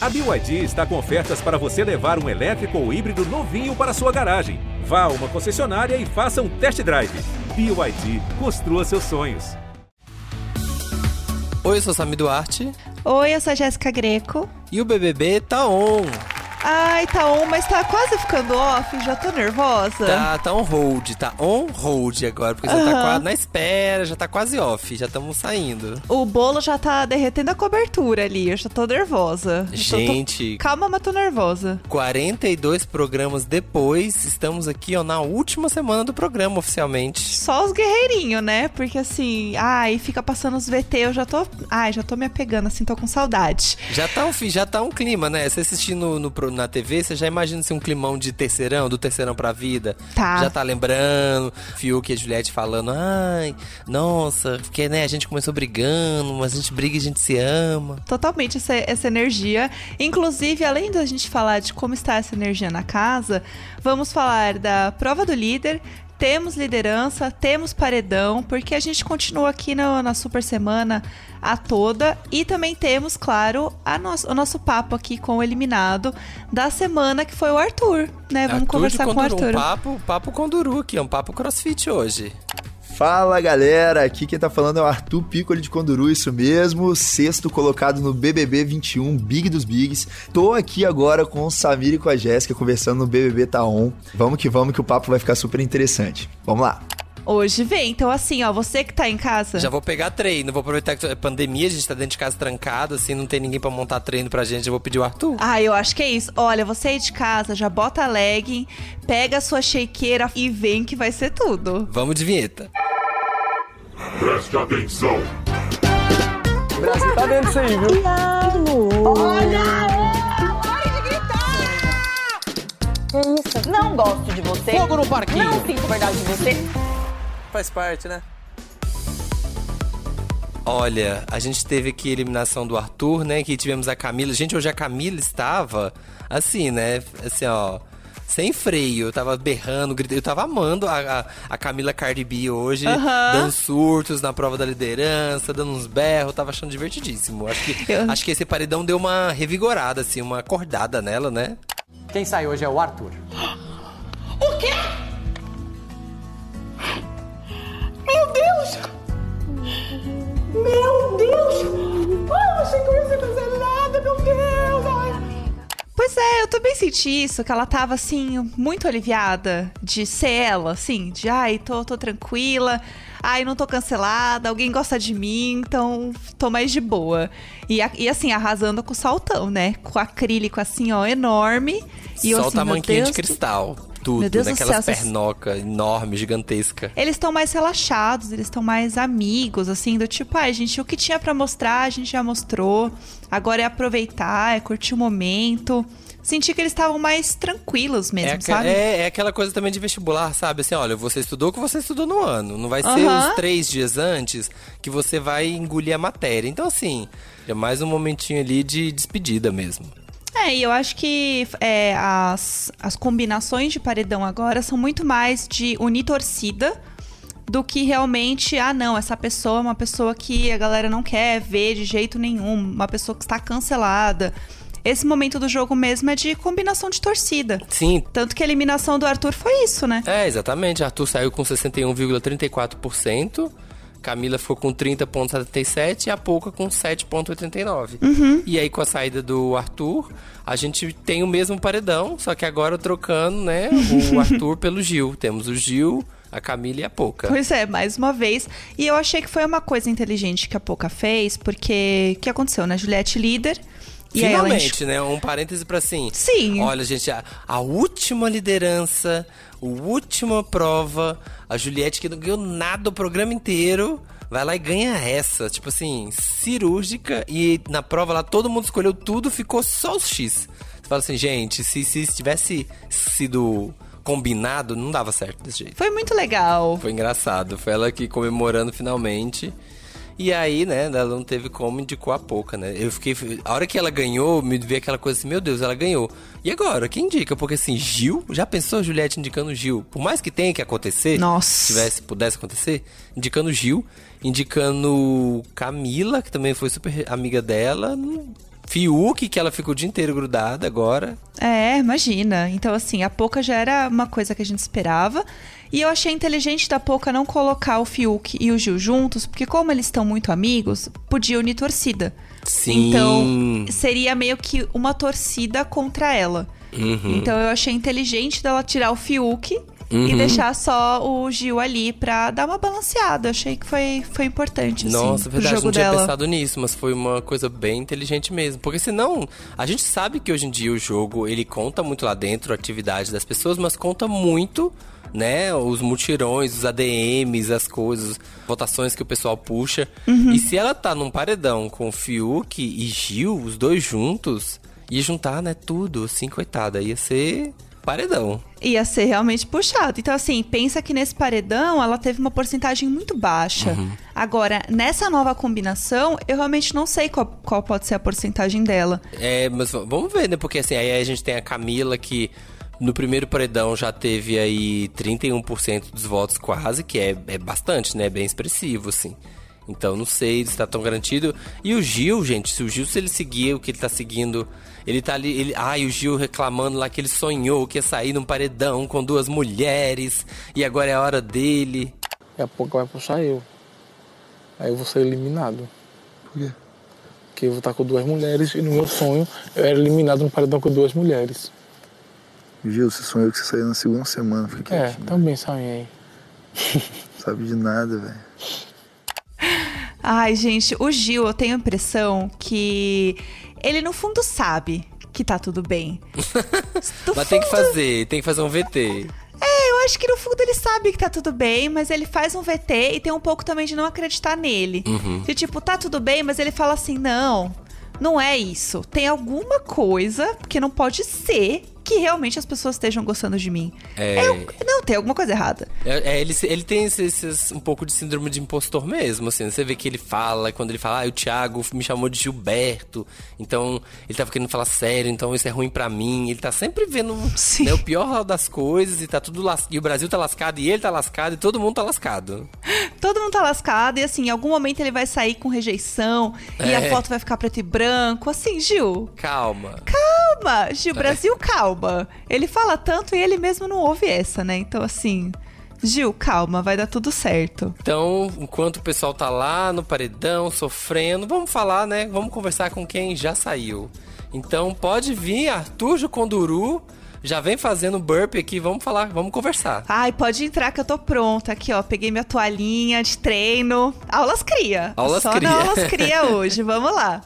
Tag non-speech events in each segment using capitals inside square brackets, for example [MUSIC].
A BYD está com ofertas para você levar um elétrico ou híbrido novinho para sua garagem. Vá a uma concessionária e faça um test drive. BYD, construa seus sonhos. Oi, eu sou Sami Duarte. Oi, eu sou a Jéssica Greco. E o BBB tá on. Ai, tá on, mas tá quase ficando off, já tô nervosa. Tá, tá on hold, tá on hold agora, porque já tá quase na espera, já tá quase off, já estamos saindo. O bolo já tá derretendo a cobertura ali, eu já tô nervosa. Gente. Tô, tô... Calma, mas tô nervosa. 42 programas depois, estamos aqui, ó, na última semana do programa, oficialmente. Só os guerreirinhos, né? Porque assim, ai, fica passando os VT, eu já tô. Ai, já tô me apegando, assim, tô com saudade. Já tá um, já tá um clima, né? Você assistindo no, no na TV, você já imagina assim, um climão de terceirão, do terceirão pra vida. Tá. Já tá lembrando, Fiuk e a Juliette falando, ai, nossa, porque né, a gente começou brigando, mas a gente briga e a gente se ama. Totalmente essa, essa energia. Inclusive, além da gente falar de como está essa energia na casa, vamos falar da prova do líder, temos liderança, temos paredão, porque a gente continua aqui no, na Super Semana a toda. E também temos, claro, o nosso papo aqui com o eliminado da semana, que foi o Arthur, né? Vamos Arthur conversar com o Arthur. Um papo, papo com Duru aqui, é um papo crossfit hoje. Fala galera, aqui quem tá falando é o Arthur Piccoli de Conduru, isso mesmo, sexto colocado no BBB 21, Big dos Bigs. Tô aqui agora com o Samir e com a Jéssica conversando no BBB Tá On. Vamos que vamos que o papo vai ficar super interessante. Vamos lá. Hoje vem, então assim, ó, você que tá em casa. Já vou pegar treino, vou aproveitar que é pandemia, a gente tá dentro de casa trancado, assim, não tem ninguém para montar treino pra gente, eu vou pedir o Arthur. Ah, eu acho que é isso. Olha, você aí de casa, já bota a legging, pega a sua shakeira e vem que vai ser tudo. Vamos de vinheta. Preste atenção. O Brasil tá dentro disso aí, viu? Olha! Pare de gritar! Que isso? Não gosto de você. Fogo no parquinho. Não sinto verdade de você. Faz parte, né? Olha, a gente teve aqui a eliminação do Arthur, né? Que tivemos a Camila. Gente, hoje a Camila estava assim, né? Assim, ó. Sem freio, eu tava berrando, gritando, eu tava amando a, a, a Camila Cardi B hoje, Aham. dando surtos na prova da liderança, dando uns berros, eu tava achando divertidíssimo. Acho que, Eu- acho que esse paredão deu uma revigorada, assim, uma acordada nela, né? Quem sai hoje é o Arthur. O quê? Deus! Meu Deus! Ai, eu achei que eu ia ser cancelada, meu Deus! Ai. Pois é, eu também senti isso, que ela tava assim, muito aliviada de ser ela, assim, de ai, tô, tô tranquila, ai, não tô cancelada, alguém gosta de mim, então tô mais de boa. E, e assim, arrasando com o saltão, né? Com acrílico assim, ó, enorme. E eu Só o assim, meu tamanquinho de cristal. Tudo, Meu Deus céu, vocês- pernocas enorme, gigantesca. Eles estão mais relaxados, eles estão mais amigos, assim, do tipo, ai, gente, o que tinha pra mostrar, a gente já mostrou. Agora é aproveitar, é curtir o momento. Senti que eles estavam mais tranquilos mesmo, É, sabe? é, é aquela coisa também de vestibular, sabe? Assim, olha, você estudou o que você estudou no ano. Não vai ser os três dias antes que você vai engolir a matéria. Então, assim, é mais um momentinho ali de despedida mesmo. É, e eu acho que é, as, as combinações de paredão agora são muito mais de unir torcida do que realmente, ah, não, essa pessoa é uma pessoa que a galera não quer ver de jeito nenhum, uma pessoa que está cancelada. Esse momento do jogo mesmo é de combinação de torcida. Sim. Tanto que a eliminação do Arthur foi isso, né? É, exatamente. Arthur saiu com 61,34%. Camila ficou com 30,77% e a Pouca com 7,89%. E aí, com a saída do Arthur, a gente tem o mesmo paredão, só que agora trocando, né, o [LAUGHS] Arthur pelo Gil. Temos o Gil, a Camila e a Pouca. Pois é, mais uma vez. E eu achei que foi uma coisa inteligente que a Poca fez, porque o que aconteceu, né? Juliette líder. E Finalmente, né? Um parêntese pra assim. Sim. Olha, gente, a, a última liderança, a última prova, a Juliette que não ganhou nada o programa inteiro, vai lá e ganha essa. Tipo assim, cirúrgica. E na prova lá todo mundo escolheu tudo, ficou só os X. Você fala assim, gente, se, se tivesse sido combinado, não dava certo desse jeito. Foi muito legal. Foi engraçado. Foi ela aqui comemorando finalmente. E aí, né, ela não teve como, indicou a pouca, né? Eu fiquei. A hora que ela ganhou, me veio aquela coisa assim, meu Deus, ela ganhou. E agora, quem indica? Porque assim, Gil, já pensou Juliette indicando Gil? Por mais que tenha que acontecer, Nossa. se tivesse, pudesse acontecer, indicando Gil, indicando Camila, que também foi super amiga dela. não- Fiuk, que ela ficou o dia inteiro grudada agora. É, imagina. Então, assim, a Poca já era uma coisa que a gente esperava. E eu achei inteligente da Poca não colocar o Fiuk e o Gil juntos, porque como eles estão muito amigos, podia unir torcida. Sim. Então, seria meio que uma torcida contra ela. Uhum. Então, eu achei inteligente dela tirar o Fiuk e Uhum. deixar só o Gil ali pra dar uma balanceada. Achei que foi, foi importante, assim, Nossa, pro verdade, jogo não tinha dela. pensado nisso, mas foi uma coisa bem inteligente mesmo. Porque senão, a gente sabe que hoje em dia o jogo, ele conta muito lá dentro, a atividade das pessoas, mas conta muito, né, os mutirões, os ADMs, as coisas, votações que o pessoal puxa. Uhum. E se ela tá num paredão com Fiuk e Gil, os dois juntos, ia juntar, né, tudo, assim, coitada, ia ser paredão. Ia ser realmente puxado. Então, assim, pensa que nesse paredão ela teve uma porcentagem muito baixa. Uhum. Agora, nessa nova combinação, eu realmente não sei qual, qual pode ser a porcentagem dela. É, mas vamos ver, né? Porque assim, aí a gente tem a Camila que no primeiro paredão já teve aí 31% dos votos quase, que é, é bastante, né? Bem expressivo, assim. Então não sei se tá tão garantido. E o Gil, gente, se o Gil, se ele seguir o que ele tá seguindo, ele tá ali. Ele, ai, o Gil reclamando lá que ele sonhou que ia sair num paredão com duas mulheres e agora é a hora dele. Daqui a pouco vai puxar eu. Aí eu vou ser eliminado. Por quê? Porque eu vou estar com duas mulheres e no meu sonho eu era eliminado no paredão com duas mulheres. Gil, você sonhou que você saiu na segunda semana. Fica É, quietinho. também sonhei. [LAUGHS] Sabe de nada, velho. Ai, gente, o Gil, eu tenho a impressão que ele no fundo sabe que tá tudo bem. [LAUGHS] Do Mas tem que fundo- fazer, tem que fazer um VT. É, eu acho que no fundo ele sabe que tá tudo bem, mas ele faz um VT e tem um pouco também de não acreditar nele. Uhum. De tipo, tá tudo bem, mas ele fala assim: não, não é isso. Tem alguma coisa que não pode ser que realmente as pessoas estejam gostando de mim. É. Eu- não, tem alguma coisa errada. É, é, ele, ele tem esse- esses, um pouco de síndrome de impostor mesmo, assim. Você vê que ele fala, quando ele fala, ah, o Thiago me chamou de Gilberto, então ele tava querendo falar sério, então isso é ruim pra mim. Ele tá sempre vendo [LAUGHS] né, o pior das coisas e tá tudo las... E o Brasil tá lascado, e ele tá lascado, e todo mundo tá lascado. Todo mundo tá lascado e assim, em algum momento ele vai sair com rejeição e a É. foto vai ficar preto e branco. Assim, Gil, Calma. calma, Gil, Brasil, calma. Ele fala tanto e ele mesmo não ouve essa, né? Então, assim, Gil, calma, vai dar tudo certo. Então, enquanto o pessoal tá lá no paredão, sofrendo, vamos falar, né? Vamos conversar com quem já saiu. Então, pode vir, Arthur Juconduru, já vem fazendo burp aqui, vamos falar, vamos conversar. Ai, pode entrar que eu tô pronta. Aqui, ó, peguei minha toalhinha de treino. Aulas cria. Aulas Só cria. na aulas cria [LAUGHS] hoje, vamos lá.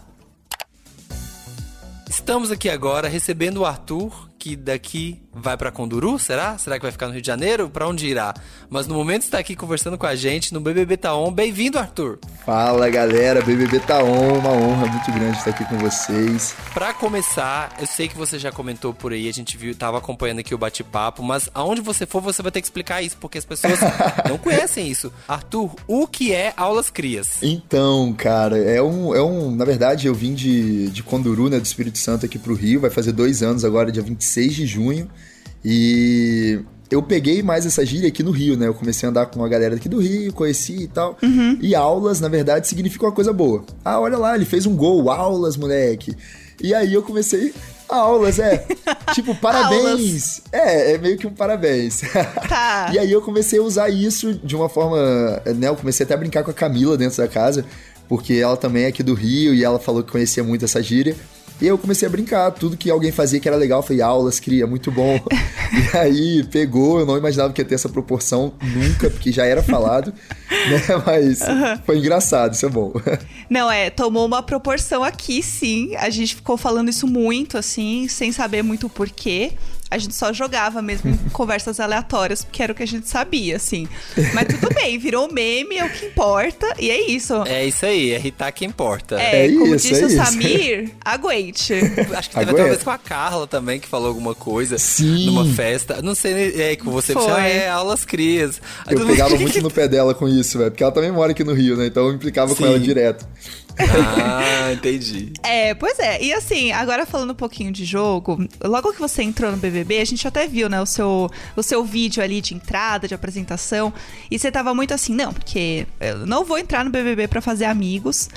Estamos aqui agora recebendo o Arthur, que daqui vai pra Conduru, será? Será que vai ficar no Rio de Janeiro? Pra onde irá? Mas no momento está aqui conversando com a gente no BBB Taon. Bem-vindo, Arthur. Fala galera, BBB tá on, uma honra muito grande estar aqui com vocês. Pra começar, eu sei que você já comentou por aí, a gente viu, tava acompanhando aqui o bate-papo, mas aonde você for, você vai ter que explicar isso, porque as pessoas [LAUGHS] não conhecem isso. Arthur, o que é aulas crias? Então, cara, é um, é um. Na verdade, eu vim de, de Conduru, né, do Espírito Santo aqui pro Rio, vai fazer dois anos agora, dia 26 de junho. E eu peguei mais essa gíria aqui no Rio, né? Eu comecei a andar com uma galera daqui do Rio, conheci e tal. E aulas, na verdade, significa uma coisa boa. Ah, olha lá, ele fez um gol, aulas, moleque. E aí eu comecei. Aulas, é. [LAUGHS] tipo, parabéns. É, é meio que um parabéns. [LAUGHS] Tá. E aí eu comecei a usar isso de uma forma, né? Eu comecei até a brincar com a Camila dentro da casa, porque ela também é aqui do Rio e ela falou que conhecia muito essa gíria. E eu comecei a brincar, tudo que alguém fazia que era legal, eu falei, aulas, cria, muito bom. [LAUGHS] e aí pegou, eu não imaginava que ia ter essa proporção nunca, porque já era falado, [LAUGHS] né? Mas foi engraçado, isso é bom. Não, é, tomou uma proporção aqui, sim. A gente ficou falando isso muito, assim, sem saber muito o porquê. A gente só jogava mesmo em [LAUGHS] conversas aleatórias, porque era o que a gente sabia, assim. Mas tudo bem, virou meme, é o que importa, e é isso. É isso aí, é irritar que importa. É, É como isso, disse é o isso. Samir, [LAUGHS] aguente. Acho que teve até uma é. vez com a Carla também, que falou alguma coisa Sim. numa festa. Não sei, é com você, Foi. ah, é aulas crias. Aí Eu pegava "Que muito no pé dela com isso, velho, porque ela também mora aqui no Rio, né? Então eu implicava com Sim. ela direto. Ah, entendi. É, pois é. E assim, agora falando um pouquinho de jogo, logo que você entrou no BBB, a gente até viu, né, o seu, o seu vídeo ali de entrada, de apresentação, e você tava muito assim, não, porque eu não vou entrar no BBB para fazer amigos,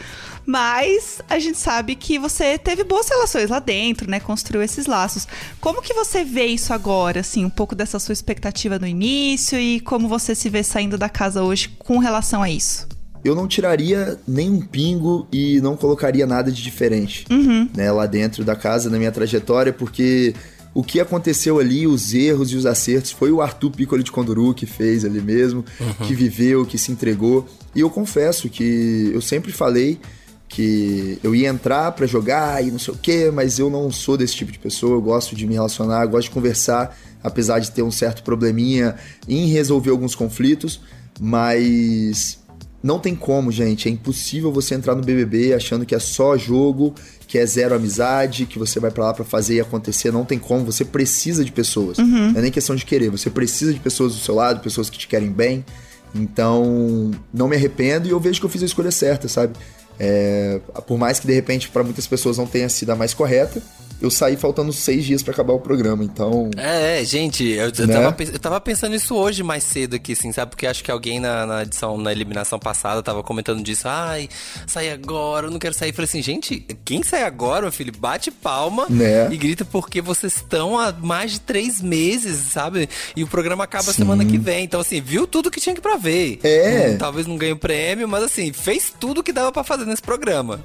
mas a gente sabe que você teve boas relações lá dentro, né, construiu esses laços. Como que você vê isso agora, assim, um pouco dessa sua expectativa no início e como você se vê saindo da casa hoje com relação a isso? Eu não tiraria nem um pingo e não colocaria nada de diferente Uhum. né, lá dentro da casa, na minha trajetória, porque o que aconteceu ali, os erros e os acertos, foi o Arthur Piccoli de Conduru que fez ali mesmo, que viveu, que se entregou. E eu confesso que eu sempre falei que eu ia entrar pra jogar e não sei o quê, mas eu não sou desse tipo de pessoa, eu gosto de me relacionar, gosto de conversar, apesar de ter um certo probleminha em resolver alguns conflitos, mas não tem como, gente. É impossível você entrar no BBB achando que é só jogo, que é zero amizade, que você vai pra lá pra fazer e acontecer. Não tem como. Você precisa de pessoas. Não é nem questão de querer. Você precisa de pessoas do seu lado, pessoas que te querem bem. Então, não me arrependo e eu vejo que eu fiz a escolha certa, sabe? É, por mais que de repente para muitas pessoas não tenha sido a mais correta, eu saí faltando seis dias pra acabar o programa. Então, É, é, gente, eu, eu, Né? tava, eu tava pensando isso hoje mais cedo aqui, assim, sabe? Porque acho que alguém na, na edição, na eliminação passada, tava comentando disso. Ai, sai agora, eu não quero sair. Eu Falei assim, gente, quem sai agora, meu filho? Bate palma Né? e grita porque vocês estão há mais de três meses, sabe? E o programa acaba semana que vem. Então, assim, viu tudo que tinha que pra ver. É. Hum, Talvez não ganhe o prêmio, mas assim, fez tudo que dava pra fazer nesse programa.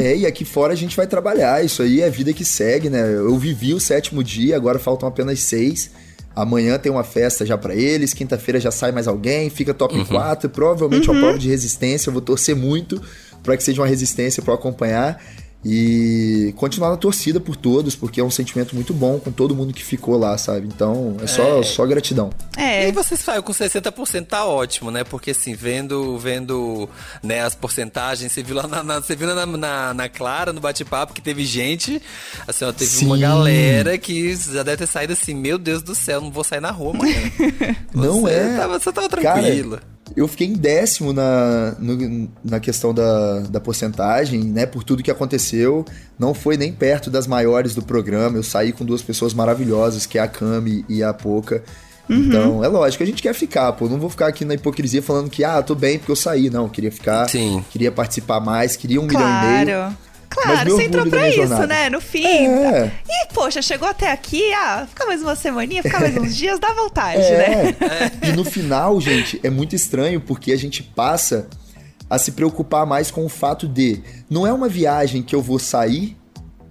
É, e aqui fora a gente vai trabalhar, isso aí é a vida que segue, né? Eu vivi o sétimo dia, agora faltam apenas seis. Amanhã tem uma festa já pra eles, quinta-feira já sai mais alguém, fica top 4, provavelmente uma prova de resistência, eu vou torcer muito pra que seja uma resistência pra eu acompanhar e continuar na torcida por todos, porque é um sentimento muito bom com todo mundo que ficou lá, sabe? Então, é só, só gratidão. É, E vocês saem com 60% tá ótimo, né? Porque assim, vendo, vendo né, as porcentagens, você viu lá na, na- você viu na, na, na Clara, no bate-papo, que teve gente, assim, ó, teve uma Sim. galera que já deve ter saído assim, meu Deus do céu, não vou sair na rua amanhã. [LAUGHS] Não Você é. Tava, você tava Cara, tranquila. Eu fiquei em décimo na, no- na questão da, da porcentagem, né? Por tudo que aconteceu. Não foi nem perto das maiores do programa. Eu saí com duas pessoas maravilhosas, que é a Cami e a Poca. Então, é lógico, a gente quer ficar, pô. Não vou ficar aqui na hipocrisia falando que, ah, tô bem porque eu saí. Não, eu queria ficar. Sim. Queria participar mais, queria um milhão e meio. Claro. Você entrou pra isso, jornada. né? No fim. É. E, poxa, chegou até aqui, ah, fica mais uma semaninha, fica mais uns [LAUGHS] dias, dá vontade, É. né? E no final, gente, é muito estranho porque a gente passa a se preocupar mais com o fato de não é uma viagem que eu vou sair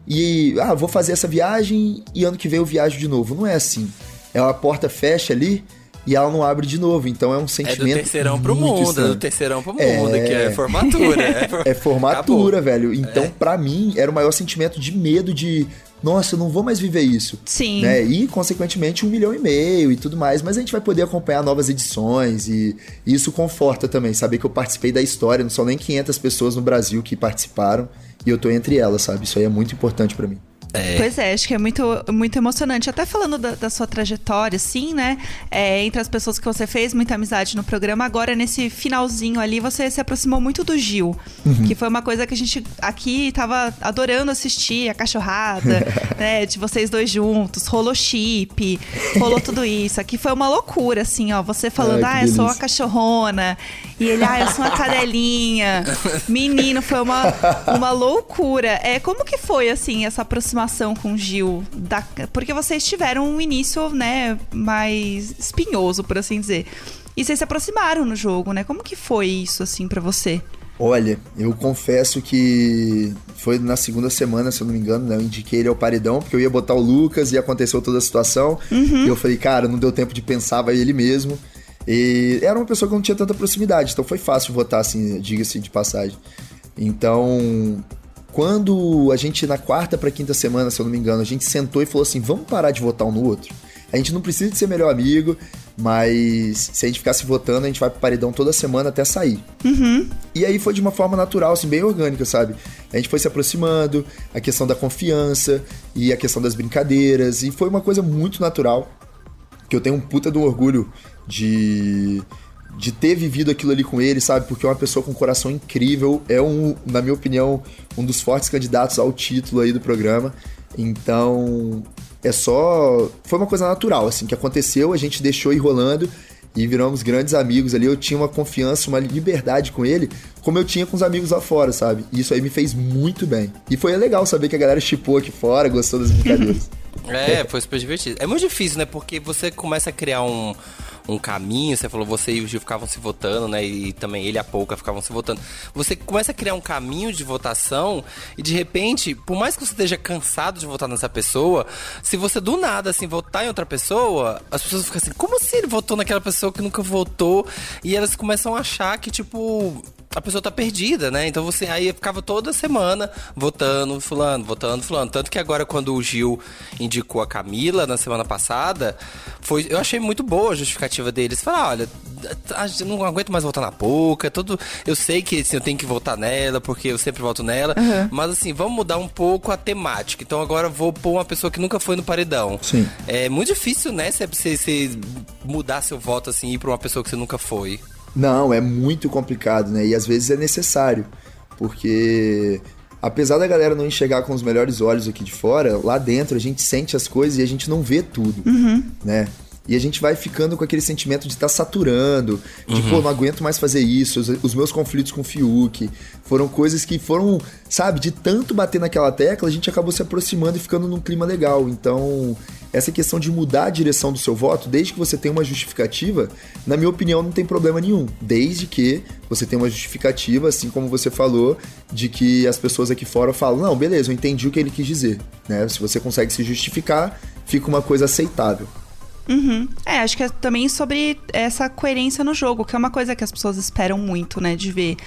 e ah, vou fazer essa viagem e ano que vem eu viajo de novo. Não é assim. É uma porta fecha ali e ela não abre de novo. Então é um É do sentimento terceirão pro mundo, é estranho. do terceirão pro É. mundo, que é formatura. É, [LAUGHS] for- É formatura, Acabou. velho. Então, pra mim, era o maior sentimento de medo de. Nossa, eu não vou mais viver isso. Sim. Né? E, consequentemente, um milhão e meio e tudo mais. Mas a gente vai poder acompanhar novas edições e, e isso conforta também. Saber que eu participei da história. Não são nem 500 pessoas no Brasil que participaram e eu tô entre elas, sabe? Isso aí é muito importante pra mim. Pois é, acho que é muito, muito emocionante. Até falando da, da sua trajetória, assim, né? É, entre as pessoas que você fez muita amizade no programa, agora nesse finalzinho ali, você se aproximou muito do Gil. Que foi uma coisa que a gente aqui tava adorando assistir, a cachorrada, [LAUGHS] né? De vocês dois juntos, rolou chip, rolou tudo isso. Aqui foi uma loucura, assim, ó. Você falando, Ai, ah, eu sou a delícia." cachorrona. E ele, ah, eu sou uma [LAUGHS] cadelinha. Menino, foi uma, uma loucura. É, como que foi, assim, essa aproximação com o Gil? Da- porque vocês tiveram um início, né, mais espinhoso, por assim dizer. E vocês se aproximaram no jogo, né? Como que foi isso, assim, pra você? Olha, eu confesso que foi na segunda semana, se eu não me engano, né? Eu indiquei ele ao paredão, porque eu ia botar o Lucas e aconteceu toda a situação. E eu falei, cara, não deu tempo de pensar, vai ele mesmo. E era uma pessoa que eu não tinha tanta proximidade, então foi fácil votar, assim, diga-se de passagem. Então, quando a gente, na quarta pra quinta semana, se eu não me engano, a gente sentou e falou assim: vamos parar de votar um no outro. A gente não precisa de ser melhor amigo, mas se a gente ficasse votando, a gente vai pro paredão toda semana até sair. E aí foi de uma forma natural, assim, bem orgânica, sabe? A gente foi se aproximando, a questão da confiança e a questão das brincadeiras, e foi uma coisa muito natural, que eu tenho um puta do orgulho de de ter vivido aquilo ali com ele, sabe? Porque é uma pessoa com um coração incrível, é um, na minha opinião, um dos fortes candidatos ao título aí do programa. Então, é só. Foi uma coisa natural, assim, que aconteceu, a gente deixou ir rolando e viramos grandes amigos ali. Eu tinha uma confiança, uma liberdade com ele, como eu tinha com os amigos lá fora, sabe? E isso aí me fez muito bem. E foi legal saber que a galera chipou aqui fora, gostou das brincadeiras. [LAUGHS] É, foi super divertido. É muito difícil, né? Porque você começa a criar um, um caminho, você falou, você e o Gil ficavam se votando, né? E também ele a Pouca ficavam se votando. Você começa a criar um caminho de votação e de repente, por mais que você esteja cansado de votar nessa pessoa, se você do nada, assim, votar em outra pessoa, as pessoas ficam assim, como assim ele votou naquela pessoa que nunca votou? E elas começam a achar que, tipo, a pessoa tá perdida, né? Então você aí ficava toda semana votando fulano, votando fulano. Tanto que agora quando o Gil indicou a Camila na semana passada, foi, eu achei muito boa a justificativa deles. Falar, olha, eu não aguento mais votar na Pouca, tudo, eu sei que assim, eu tenho que votar nela, porque eu sempre voto nela, uhum. mas assim, vamos mudar um pouco a temática. Então agora vou pôr uma pessoa que nunca foi no paredão. Sim. É muito difícil, né, você, você mudar seu voto assim e ir pra uma pessoa que você nunca foi. Não, é muito complicado, né? E às vezes é necessário, porque apesar da galera não enxergar com os melhores olhos aqui de fora, lá dentro a gente sente as coisas e a gente não vê tudo, uhum. né? E a gente vai ficando com aquele sentimento de estar tá saturando, de, uhum. pô, não aguento mais fazer isso. Os, os, meus conflitos com o Fiuk foram coisas que foram, sabe, de tanto bater naquela tecla, a gente acabou se aproximando e ficando num clima legal. Então, essa questão de mudar a direção do seu voto, desde que você tenha uma justificativa, na minha opinião, não tem problema nenhum. Desde que você tenha uma justificativa, assim como você falou, de que as pessoas aqui fora falam: não, beleza, eu entendi o que ele quis dizer. Né? Se você consegue se justificar, fica uma coisa aceitável. Uhum. É, acho que é também sobre essa coerência no jogo, que é uma coisa que as pessoas esperam muito, né, de ver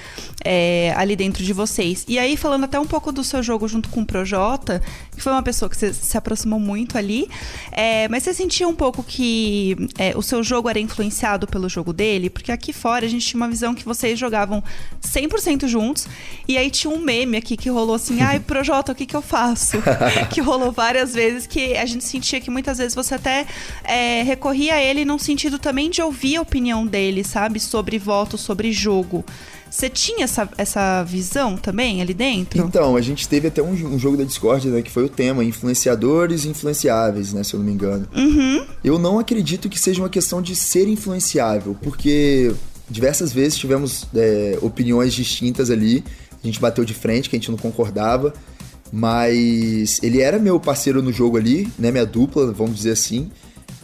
é, ali dentro de vocês. E aí, falando até um pouco do seu jogo junto com o Projota, que foi uma pessoa que você se aproximou muito ali, é, mas você sentia um pouco que é, o seu jogo era influenciado pelo jogo dele? Porque aqui fora a gente tinha uma visão que vocês jogavam 100% juntos, e aí tinha um meme aqui que rolou assim, ai, [LAUGHS] Projota, o que que eu faço? [LAUGHS] que rolou várias vezes, que a gente sentia que muitas vezes você até é, recorria a ele num sentido também de ouvir a opinião dele, sabe? Sobre voto, sobre jogo. Você tinha essa, essa visão também ali dentro? Então, a gente teve até um, um, jogo da Discord, né? Que foi o tema, influenciadores influenciáveis, né? Se eu não me engano. Uhum. Eu não acredito que seja uma questão de ser influenciável, porque diversas vezes tivemos é, opiniões distintas ali. A gente bateu de frente, que a gente não concordava. Mas ele era meu parceiro no jogo ali, né? Minha dupla, vamos dizer assim.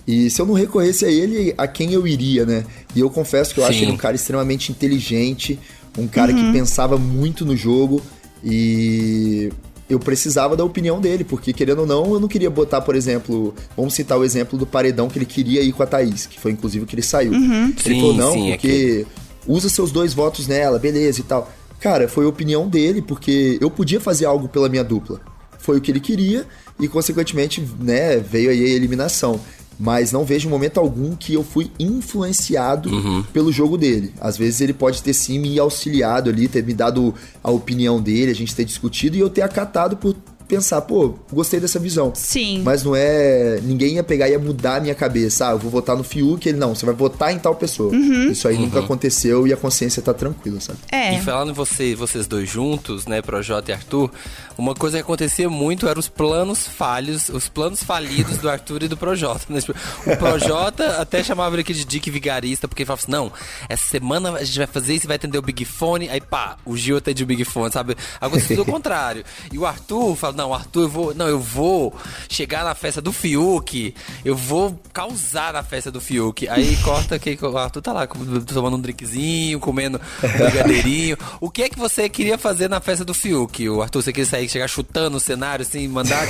E se eu não recorresse a ele, a quem eu iria, né? E eu confesso que eu Sim. acho ele um cara extremamente inteligente, um cara uhum. que pensava muito no jogo e eu precisava da opinião dele, porque querendo ou não, eu não queria botar, por exemplo, vamos citar o exemplo do paredão que ele queria ir com a Thaís, que foi inclusive o que ele saiu. Uhum. Ele sim, falou, não, sim, é porque é usa seus dois votos nela, beleza e tal. Cara, foi a opinião dele, porque eu podia fazer algo pela minha dupla. Foi o que ele queria e, consequentemente, né, veio aí a eliminação mas não vejo momento algum que eu fui influenciado uhum. pelo jogo dele. Às vezes ele pode ter sim me auxiliado ali, ter me dado a opinião dele, a gente ter discutido e eu ter acatado por pensar, pô, gostei dessa visão. Sim. Mas não é. Ninguém ia pegar e ia mudar a minha cabeça. Ah, eu vou votar no Fiuk. Ele, não, você vai votar em tal pessoa. Uhum. Isso aí uhum. nunca aconteceu e a consciência tá tranquila, sabe? É. E falando você, vocês dois juntos, né, Projota e Arthur, uma coisa que acontecia muito eram os planos falhos, os planos falidos do Arthur e do Projota. Né? Tipo, o Projota [LAUGHS] até chamava ele aqui de Dick Vigarista, porque ele falava assim: não, essa semana a gente vai fazer isso, vai atender o Big Fone. Aí pá, o Gil atende o Big Fone, sabe? Aconteceu o contrário. E o Arthur fala: não, Arthur, eu vou. Não, eu vou chegar na festa do Fiuk, eu vou causar na festa do Fiuk. Aí [LAUGHS] corta que o Arthur tá lá tomando um drinkzinho, comendo um brigadeirinho. o que é que você queria fazer na festa do Fiuk? O Arthur, você queria sair, chegar chutando o cenário, assim, mandar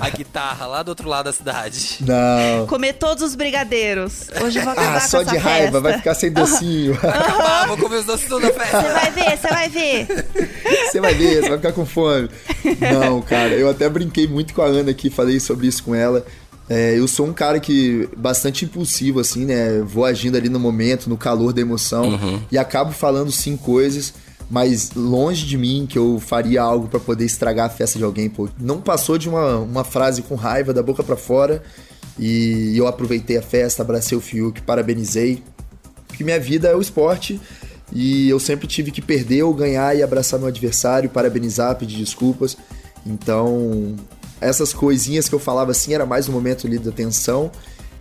a [LAUGHS] guitarra lá do outro lado da cidade? Não. Comer todos os brigadeiros. Hoje eu vou acabar ah, só de raiva, vai ficar sem docinho. [LAUGHS] Vai acabar, vou comer os doces toda a festa. Você vai ver, você vai ver. Você vai ver, você vai ficar com fome. Não, cara, eu até brinquei muito com a Ana aqui, falei sobre isso com ela. É, eu sou um cara que bastante impulsivo, assim, né? Vou agindo ali no momento, no calor da emoção, uhum. e acabo falando sim coisas, mas longe de mim que eu faria algo para poder estragar a festa de alguém, pô. Não passou de uma, uma frase com raiva da boca para fora, e eu aproveitei a festa, abracei o Fiuk, parabenizei. porque minha vida é o esporte e eu sempre tive que perder ou ganhar e abraçar meu adversário, parabenizar, pedir desculpas. Então, essas coisinhas que eu falava assim era mais no momento ali da tensão.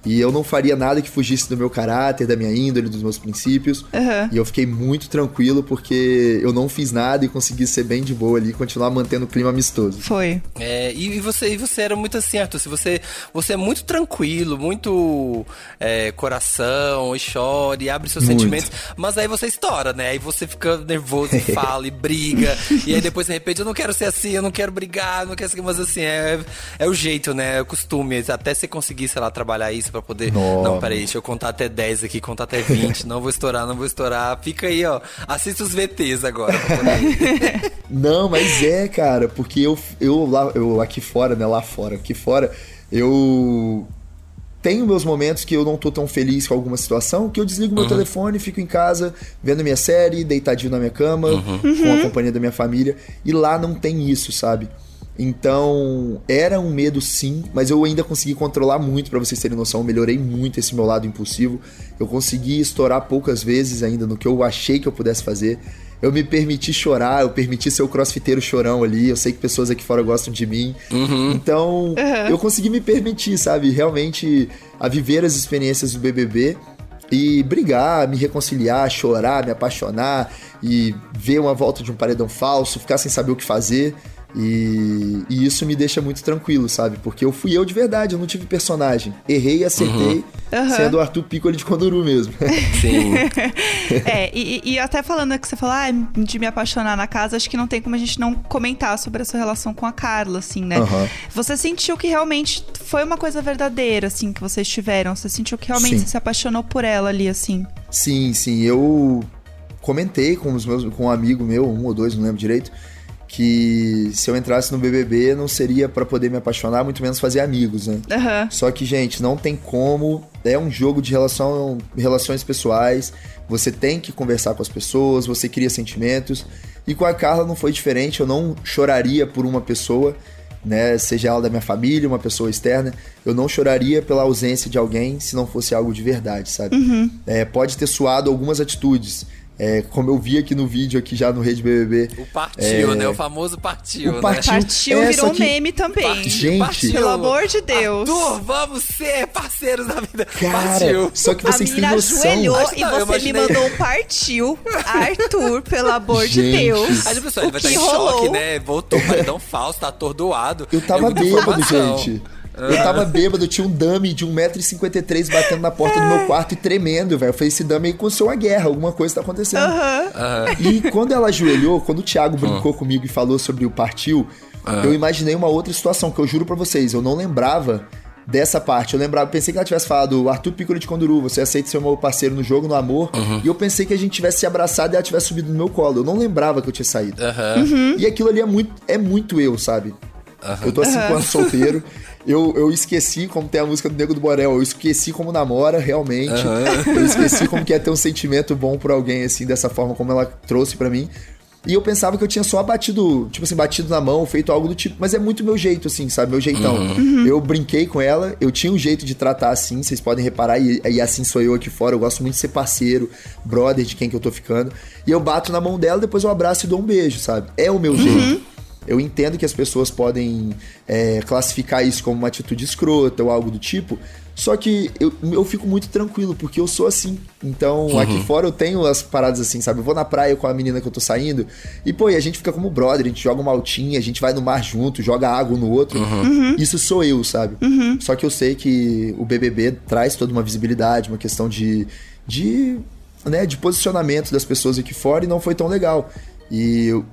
E eu não faria nada que fugisse do meu caráter, da minha índole, dos meus princípios. Aham. E eu fiquei muito tranquilo porque eu não fiz nada e consegui ser bem de boa ali e continuar mantendo o clima amistoso. Foi. É, e, e você, e você era muito assim, Arthur. Se você, você é muito tranquilo, muito é, coração, e chora, e abre seus Muito. sentimentos. Mas aí você estoura, né? Aí você fica nervoso e [LAUGHS] fala e briga. e aí depois, de repente, eu não quero ser assim, eu não quero brigar, eu não quero ser. Mas assim, é, é o jeito, né? É o costume. Até você conseguir, sei lá, trabalhar isso pra poder. Nossa. Não, peraí, deixa eu contar até 10 aqui, contar até 20. não vou estourar, não vou estourar. Fica aí, ó. Assista os VTs agora. pra poder- [LAUGHS] Não, mas é, cara, porque eu, eu lá, eu aqui fora, né, lá fora, aqui fora, eu tenho meus momentos que eu não tô tão feliz com alguma situação, que eu desligo meu telefone, fico em casa vendo minha série, deitadinho na minha cama, com a companhia da minha família, e lá não tem isso, sabe? Então, era um medo sim, mas eu ainda consegui controlar muito, pra vocês terem noção. Eu melhorei muito esse meu lado impulsivo. Eu consegui estourar poucas vezes ainda no que eu achei que eu pudesse fazer. Eu me permiti chorar, eu permiti ser o crossfiteiro chorão ali. Eu sei que pessoas aqui fora gostam de mim. Então, eu consegui me permitir, sabe? Realmente a viver as experiências do BBB e brigar, me reconciliar, chorar, me apaixonar e ver uma volta de um paredão falso, ficar sem saber o que fazer. E, e isso me deixa muito tranquilo, sabe? Porque eu fui eu de verdade, eu não tive personagem. Errei e acertei, Aham. sendo o Arthur Piccoli de Conduru mesmo. [LAUGHS] Sim. [LAUGHS] É, e, e até falando que você falou ah, de me apaixonar na casa, acho que não tem como a gente não comentar sobre a sua relação com a Carla, assim, né? Aham. Você sentiu que realmente foi uma coisa verdadeira, assim, que vocês tiveram? Você sentiu que realmente Sim. você se apaixonou por ela ali, assim? Sim, sim. Eu comentei com os meus, com um amigo meu, um ou dois, não lembro direito, que se eu entrasse no BBB não seria pra poder me apaixonar, muito menos fazer amigos, né? Aham. Só que, gente, não tem como. É um jogo de relação, relações pessoais. Você tem que conversar com as pessoas, você cria sentimentos. E com a Carla não foi diferente. Eu não choraria por uma pessoa, né? Seja ela da minha família, uma pessoa externa. Eu não choraria pela ausência de alguém se não fosse algo de verdade, sabe? É, pode ter suado algumas atitudes. É, como eu vi aqui no vídeo, aqui já no Rede BBB. O partiu, É. né? O famoso partiu, O né? partiu. Partiu, É, virou um que- meme também. Partiu, Gente. partiu. Pelo amor de Deus. Arthur, vamos ser parceiros da vida. Cara, partiu. só que A vocês têm noção. ajoelhou Mas e não, você me imaginei. mandou um partiu. Arthur, pelo amor de Gente. Deus. Aí o pessoal ele vai estar que em rolou? choque, né? Voltou, paredão falso, tá atordoado. Eu tava É bêbado, informação. gente. Eu tava bêbado, eu tinha um dummy de 1,53m batendo na porta do meu quarto e tremendo, velho. Eu falei, esse dummy aí aconteceu uma guerra, alguma coisa tá acontecendo. E quando ela ajoelhou, quando o Thiago brincou comigo e falou sobre o partiu, eu imaginei uma outra situação, que eu juro pra vocês, eu não lembrava dessa parte. Eu lembrava, pensei que ela tivesse falado, Arthur Piccolo de Conduru, você aceita ser meu parceiro no jogo, no amor. E eu pensei que a gente tivesse se abraçado e ela tivesse subido no meu colo. Eu não lembrava que eu tinha saído. Aham. E aquilo ali é muito, é muito eu, sabe? Eu tô há cinco anos solteiro. [LAUGHS] Eu, eu esqueci como tem a música do Nego do Borel. Eu esqueci como namora, realmente. Eu esqueci como que é ter um sentimento bom por alguém, assim, dessa forma como ela trouxe pra mim. E eu pensava que eu tinha só batido, tipo assim, batido na mão, feito algo do tipo. Mas é muito meu jeito, assim, sabe? Meu jeitão. Eu brinquei com ela, eu tinha um jeito de tratar assim, vocês podem reparar, e, e assim sou eu aqui fora. Eu gosto muito de ser parceiro, brother de quem que eu tô ficando. E eu bato na mão dela, depois eu abraço e dou um beijo, sabe? É o meu jeito. Eu entendo que as pessoas podem é, classificar isso como uma atitude escrota ou algo do tipo, só que eu, eu fico muito tranquilo, porque eu sou assim. Então, aqui fora eu tenho as paradas assim, sabe? Eu vou na praia com a menina que eu tô saindo, e pô, e a gente fica como brother, a gente joga uma altinha, a gente vai no mar junto, joga água um no outro. Isso sou eu, sabe? Só que eu sei que o BBB traz toda uma visibilidade, uma questão de. de né, de posicionamento das pessoas aqui fora e não foi tão legal. E eu-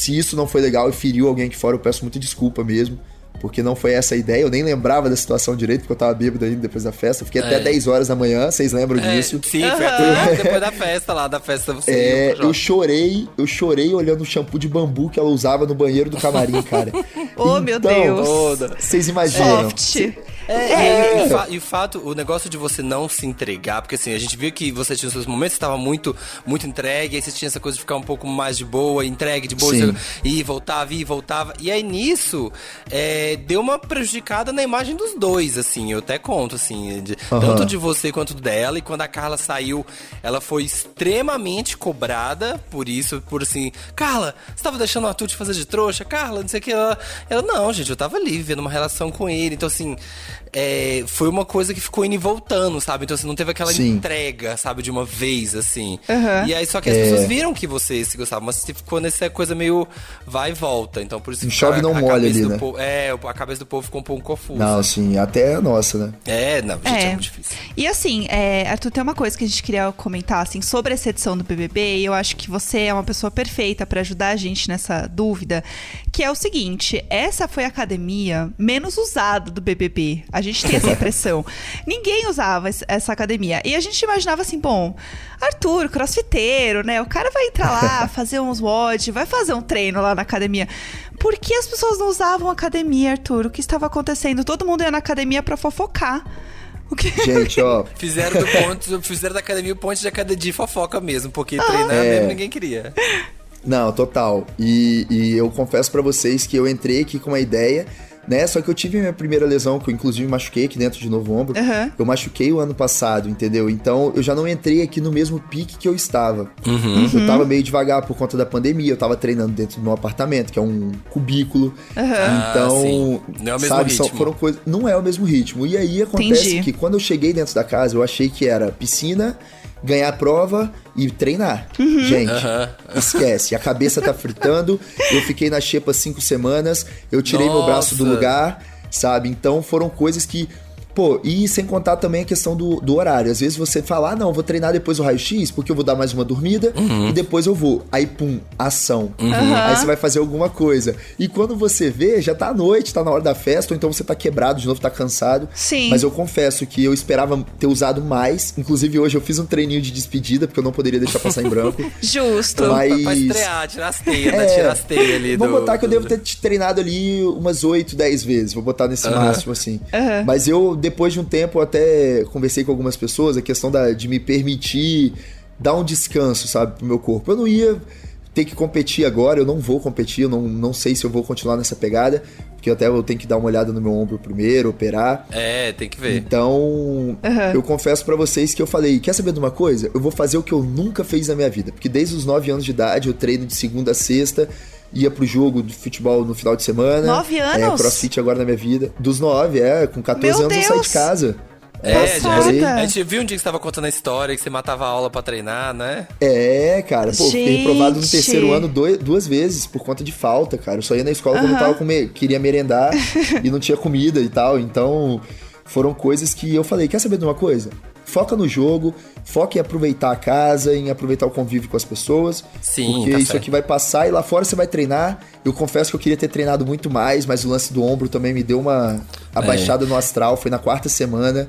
se isso não foi legal e feriu alguém aqui fora, eu peço muita desculpa mesmo. Porque não foi essa a ideia, eu nem lembrava da situação direito, porque eu tava bêbado ainda depois da festa. Eu fiquei até É. 10 horas da manhã, vocês lembram É, disso? sim, foi até [LAUGHS] depois da festa lá, da festa você É, eu chorei, eu chorei olhando o shampoo de bambu que ela usava no banheiro do camarim, cara. [LAUGHS] Oh, meu Então, Deus. Toda. Vocês imaginam. Soft. É, E, e fa- e o fato, o negócio de você não se entregar, porque assim, a gente viu que você tinha os seus momentos, você tava muito, muito entregue, aí você tinha essa coisa de ficar um pouco mais de boa, entregue, de boa, Sim. e voltava, e voltava. E aí nisso, é, deu uma prejudicada na imagem dos dois, assim, eu até conto, assim, de- Aham. tanto de você quanto dela. E quando a Carla saiu, ela foi extremamente cobrada por isso, por assim, Carla, você tava deixando o Arthur te fazer de trouxa? Carla, não sei o que. Ela, ela não, gente, eu tava ali vivendo uma relação com ele. Então, assim, é, foi uma coisa que ficou indo e voltando, sabe? Então, assim, não teve aquela Sim. entrega, sabe, de uma vez, assim. Aham. E aí, só que as pessoas viram que você se gostava, mas você ficou nessa coisa meio vai e volta. Então, por isso que chove, a- não a molha ali, né? povo- é, a cabeça do povo ficou um pouco confusa. Não, assim, até a nossa, né? É, não, gente, é, muito difícil. E assim, é, Arthur, tem uma coisa que a gente queria comentar assim, sobre essa edição do BBB, e eu acho que você é uma pessoa perfeita pra ajudar a gente nessa dúvida, que é o seguinte: essa foi a academia menos usada do BBB. A gente tem essa impressão. [LAUGHS] Ninguém usava es- essa academia. E a gente imaginava assim, bom, Arthur, crossfiteiro, né? O cara vai entrar lá, [LAUGHS] fazer uns WOD, vai fazer um treino lá na academia. Por que as pessoas não usavam a academia, Arthur? O que estava acontecendo? Todo mundo ia na academia pra fofocar. O que... Gente, [LAUGHS] ó, Fizeram do ponto, fizeram da academia o ponte de academia de fofoca mesmo, porque treinar É. mesmo ninguém queria. Não, total. E, e eu confesso pra vocês que eu entrei aqui com uma ideia, né? Só que eu tive a minha primeira lesão, que eu inclusive machuquei aqui dentro de novo ombro. Aham. Eu machuquei o ano passado, entendeu? Então eu já não entrei aqui no mesmo pique que eu estava. Uhum. Eu tava meio devagar por conta da pandemia, eu tava treinando dentro do meu apartamento, que é um cubículo. Então, Ah. Não é o mesmo sabe, ritmo. foram coisas. Não é o mesmo ritmo. E aí acontece Entendi. que quando eu cheguei dentro da casa, eu achei que era piscina, ganhar prova e treinar. Uhum. Gente, Aham. esquece. A cabeça tá fritando. Eu fiquei na xepa cinco semanas. Eu tirei meu braço do Nossa. lugar, sabe? Então foram coisas que. Pô, e sem contar também a questão do, do horário. Às vezes você fala, ah, não, vou treinar depois do raio-x, porque eu vou dar mais uma dormida Uhum. e depois eu vou. Aí, pum, ação. Aí você vai fazer alguma coisa. E quando você vê, já tá à noite, tá na hora da festa, ou então você tá quebrado de novo, tá cansado. Sim. Mas eu confesso que eu esperava ter usado mais. Inclusive, hoje eu fiz um treininho de despedida, porque eu não poderia deixar passar em branco. [LAUGHS] Justo. Mas- Pra estrear, tirar as teias, né? É, Tirar as teias ali Vou do... botar que eu devo ter te treinado ali umas 8, 10 vezes. Vou botar nesse máximo, assim. Mas eu, depois de um tempo, eu até conversei com algumas pessoas, a questão da, de me permitir dar um descanso, sabe, pro meu corpo. Eu não ia ter que competir agora, eu não vou competir, eu não, não sei se eu vou continuar nessa pegada, porque até eu tenho que dar uma olhada no meu ombro primeiro, operar. É, tem que ver. Então, eu confesso pra vocês que eu falei, quer saber de uma coisa? Eu vou fazer o que eu nunca fiz na minha vida. Porque desde os 9 anos de idade eu treino de segunda a sexta, ia pro jogo de futebol no final de semana. Nove É, anos? crossfit agora na minha vida. Dos 9, é, com 14 Meu anos eu saí Deus! de casa. É, Passada. gente, a gente viu um dia que você tava contando a história, que você matava a aula pra treinar, né? É, cara, pô, fiquei reprovado no Gente! terceiro ano dois- duas vezes por conta de falta, cara. Eu só ia na escola quando eu tava comer, queria merendar [LAUGHS] e não tinha comida e tal. Então, foram coisas que eu falei, quer saber de uma coisa? Foca no jogo, foca em aproveitar a casa, em aproveitar o convívio com as pessoas. Sim, Porque tá isso certo. aqui vai passar e lá fora você vai treinar. Eu confesso que eu queria ter treinado muito mais, mas o lance do ombro também me deu uma abaixada no astral, foi na quarta semana.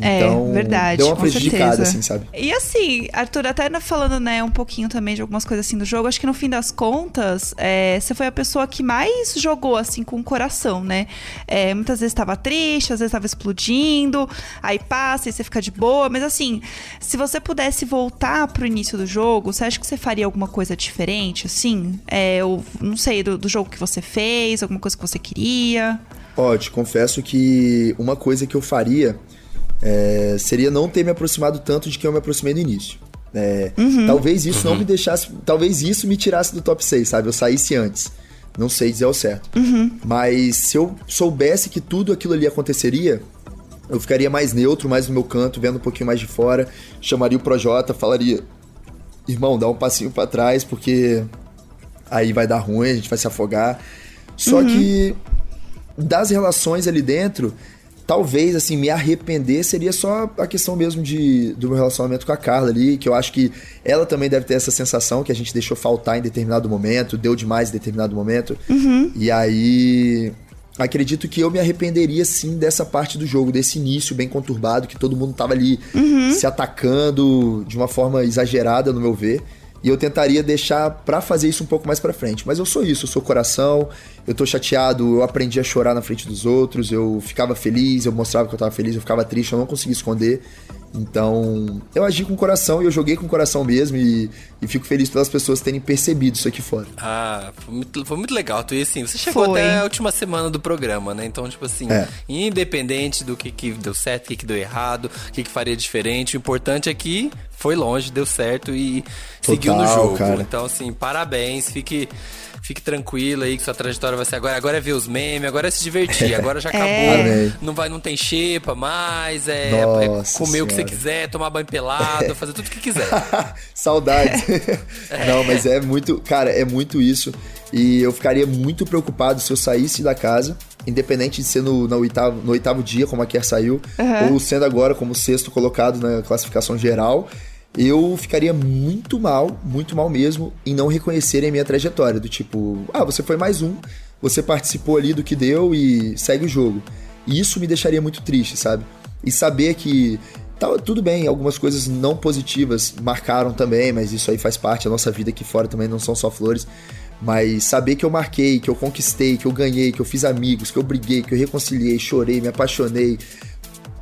É, Então, verdade, deu uma prejudicada, assim, sabe? E assim, Arthur, até falando, né, um pouquinho também de algumas coisas assim do jogo, acho que no fim das contas, é, você foi a pessoa que mais jogou, assim, com o coração, né? É, muitas vezes estava triste, às vezes estava explodindo, aí passa e você fica de boa, mas assim, se você pudesse voltar pro início do jogo, você acha que você faria alguma coisa diferente, assim? É, eu não sei, do, do jogo que você fez, alguma coisa que você queria? Ó, te confesso que uma coisa que eu faria é, seria não ter me aproximado tanto de quem eu me aproximei no início. É, Talvez isso não me deixasse. Talvez isso me tirasse do top 6, sabe? Eu saísse antes. Não sei dizer ao certo. Mas se eu soubesse que tudo aquilo ali aconteceria, eu ficaria mais neutro, mais no meu canto, vendo um pouquinho mais de fora. Chamaria o Projota, falaria: Irmão, dá um passinho pra trás, porque aí vai dar ruim, a gente vai se afogar. Só que das relações ali dentro, talvez, assim, me arrepender seria só a questão mesmo de, do meu relacionamento com a Carla ali, que eu acho que ela também deve ter essa sensação que a gente deixou faltar em determinado momento, deu demais em determinado momento. E aí. Acredito que eu me arrependeria sim dessa parte do jogo, desse início bem conturbado, que todo mundo tava ali se atacando de uma forma exagerada, no meu ver. E eu tentaria deixar pra fazer isso um pouco mais pra frente. Mas eu sou isso, eu sou coração, eu tô chateado, eu aprendi a chorar na frente dos outros, eu ficava feliz, eu mostrava que eu tava feliz, eu ficava triste, eu não conseguia esconder. Então, eu agi com o coração e eu joguei com o coração mesmo e, e fico feliz pelas pessoas terem percebido isso aqui fora. Ah, foi muito, foi muito legal. E assim, você chegou foi. até a última semana do programa, né? Então, tipo assim, é. independente do que, que deu certo, o que, que deu errado, o que, que faria diferente, o importante é que foi longe, deu certo e Total, seguiu no jogo. Cara. Então, assim, parabéns, fique fique tranquilo aí que sua trajetória vai ser agora. Agora é ver os memes, agora é se divertir, [LAUGHS] agora já acabou. É. Não, vai, não tem xepa mais, é, é comer o que você quiser, tomar banho pelado, [LAUGHS] fazer tudo o que quiser. [LAUGHS] Saudades. É. Não, mas é muito, cara, é muito isso. E eu ficaria muito preocupado se eu saísse da casa, independente de ser no, no, oitavo, no oitavo dia, como a Kier saiu, uhum. ou sendo agora como sexto colocado na classificação geral eu ficaria muito mal, muito mal mesmo, em não reconhecerem a minha trajetória. Do tipo, ah, você foi mais um, você participou ali do que deu e segue o jogo. E isso me deixaria muito triste, sabe? E saber que tá, tudo bem, algumas coisas não positivas marcaram também, mas isso aí faz parte, a nossa vida aqui fora também não são só flores. Mas saber que eu marquei, que eu conquistei, que eu ganhei, que eu fiz amigos, que eu briguei, que eu reconciliei, chorei, me apaixonei,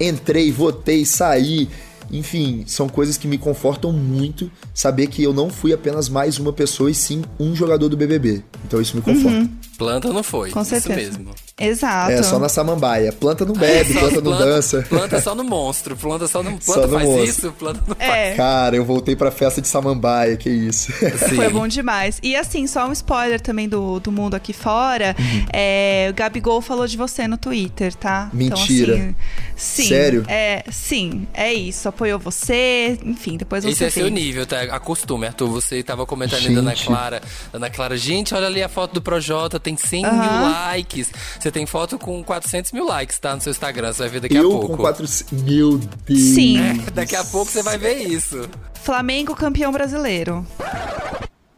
entrei, votei, saí enfim, são coisas que me confortam muito saber que eu não fui apenas mais uma pessoa e sim um jogador do BBB. Então isso me conforta. Uhum. Planta não foi. Com certeza. Isso mesmo. Exato. É só na samambaia. Planta não [LAUGHS] bebe, planta não planta, dança. Planta só no monstro. Planta só no. Planta só no faz monstro. isso, planta não é. faz. Cara, eu voltei pra festa de samambaia, que isso. [LAUGHS] Sim. Foi bom demais. E assim, só um spoiler também do, do mundo aqui fora. Uhum. É, o Gabigol falou de você no Twitter, tá? Mentira. Então, assim, sim. Sério? É, sim, é isso. Apoiou você. Enfim, depois você. Esse é seu nível, tá? Acostume, Arthur. Você tava comentando gente. ainda Ana Clara. Ana Clara, gente, olha ali a foto do Projota, tem 100 uhum. mil likes. Você tem foto com 400 mil likes, tá? No seu Instagram, você vai ver daqui eu a pouco. com 400... Meu Deus! Sim. É, daqui a pouco você vai ver isso. Flamengo campeão brasileiro.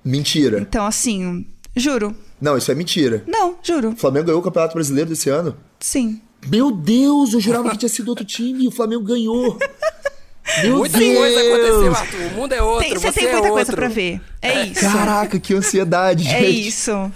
Mentira. Então, assim, juro. Não, isso é mentira. Não, juro. O Flamengo ganhou o Campeonato Brasileiro desse ano? Sim. Meu Deus, eu jurava que tinha sido outro time e o Flamengo ganhou. Meu muita Deus. coisa aconteceu, Arthur. O mundo é outro, tem, você, você tem é muita outro. coisa pra ver. É [LAUGHS] isso. Caraca, que ansiedade, é gente. É isso.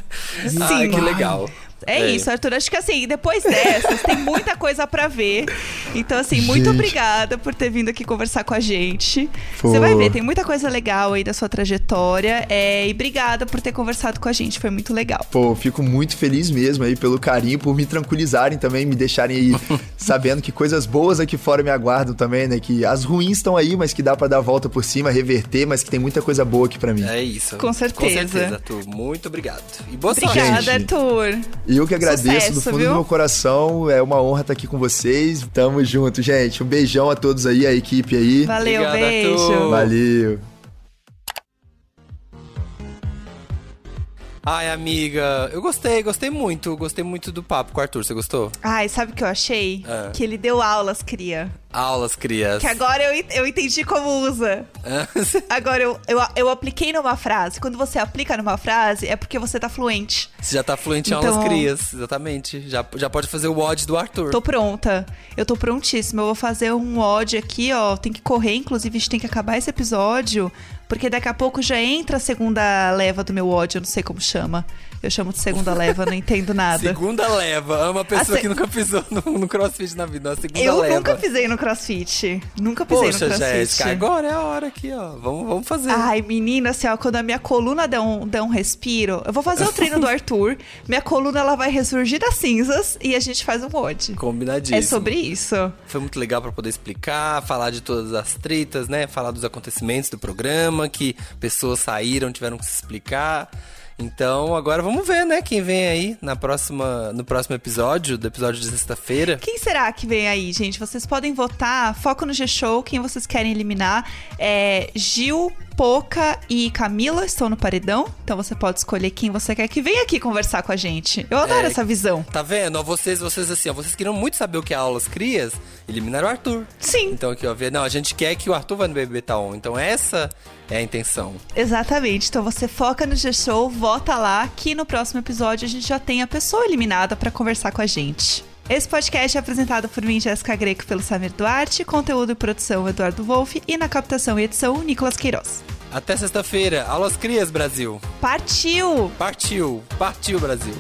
Sim. Ah, que legal. É, é, isso, Arthur. Acho que assim, depois dessas, tem muita coisa para ver. Então, assim, muito gente. obrigada por ter vindo aqui conversar com a gente. Pô. Você vai ver, tem muita coisa legal aí da sua trajetória. É, e obrigada por ter conversado com a gente, foi muito legal. Pô, fico muito feliz mesmo aí pelo carinho, por me tranquilizarem também, me deixarem aí [LAUGHS] sabendo que coisas boas aqui fora me aguardam também, né? Que as ruins estão aí, mas que dá para dar a volta por cima, reverter, mas que tem muita coisa boa aqui para mim. É isso. Com certeza. Com certeza, Arthur. Muito obrigado. E boa Obrigada, sorte. Arthur. E eu que agradeço Sucesso, do fundo viu? do meu coração. É uma honra estar aqui com vocês. Tamo junto, gente. Um beijão a todos aí, a equipe aí. Valeu, Obrigado, beijo. Arthur. Valeu. Ai, amiga, eu gostei, gostei muito. Gostei muito do papo com o Arthur. Você gostou? Ai, sabe o que eu achei? É. Que ele deu aulas, cria. Aulas, crias. Que agora eu, eu entendi como usa. [LAUGHS] agora eu, eu, eu apliquei numa frase. Quando você aplica numa frase, é porque você tá fluente. Você já tá fluente então, em aulas crias, exatamente. Já, já pode fazer o odd do Arthur. Tô pronta. Eu tô prontíssima. Eu vou fazer um odd aqui, ó. Tem que correr, inclusive a gente tem que acabar esse episódio porque daqui a pouco já entra a segunda leva do meu ódio, não sei como chama. Eu chamo de segunda leva, não entendo nada. Segunda leva. É uma pessoa se... que nunca pisou no, no, crossfit na vida. segunda eu leva. nunca pisei no crossfit. Nunca pisei Poxa, no crossfit. Jéssica, agora é a hora aqui, ó. Vamos, vamos fazer. Ai, menina, assim, ó, quando a minha coluna der um, der um respiro, eu vou fazer o treino do [LAUGHS] Arthur. Minha coluna ela vai ressurgir das cinzas e a gente faz um mod. Combinadíssimo. É sobre isso. Foi muito legal para poder explicar, falar de todas as tretas, né? Falar dos acontecimentos do programa, que pessoas saíram, tiveram que se explicar. Então, agora vamos ver, né, quem vem aí na próxima, no próximo episódio, do episódio de sexta-feira. Quem será que vem aí, gente? Vocês podem votar, foco no G-Show, quem vocês querem eliminar. É Gil, Poca e Camila estão no paredão, então você pode escolher quem você quer que venha aqui conversar com a gente. Eu adoro é, essa visão. Tá vendo? Ó, vocês, vocês assim, ó, vocês queriam muito saber o que é aulas crias, eliminaram o Arthur. Sim. Então aqui, ó, não, a gente quer que o Arthur vá no BBB Taon. Então essa é a intenção. Exatamente. Então você foca no G-Show, vota lá, que no próximo episódio a gente já tem a pessoa eliminada para conversar com a gente. Esse podcast é apresentado por mim, Jéssica Greco, pelo Samir Duarte, conteúdo e produção Eduardo Wolff e na captação e edição Nicolas Queiroz. Até sexta-feira. Aulas Crias, Brasil. Partiu! Partiu. Partiu, Brasil.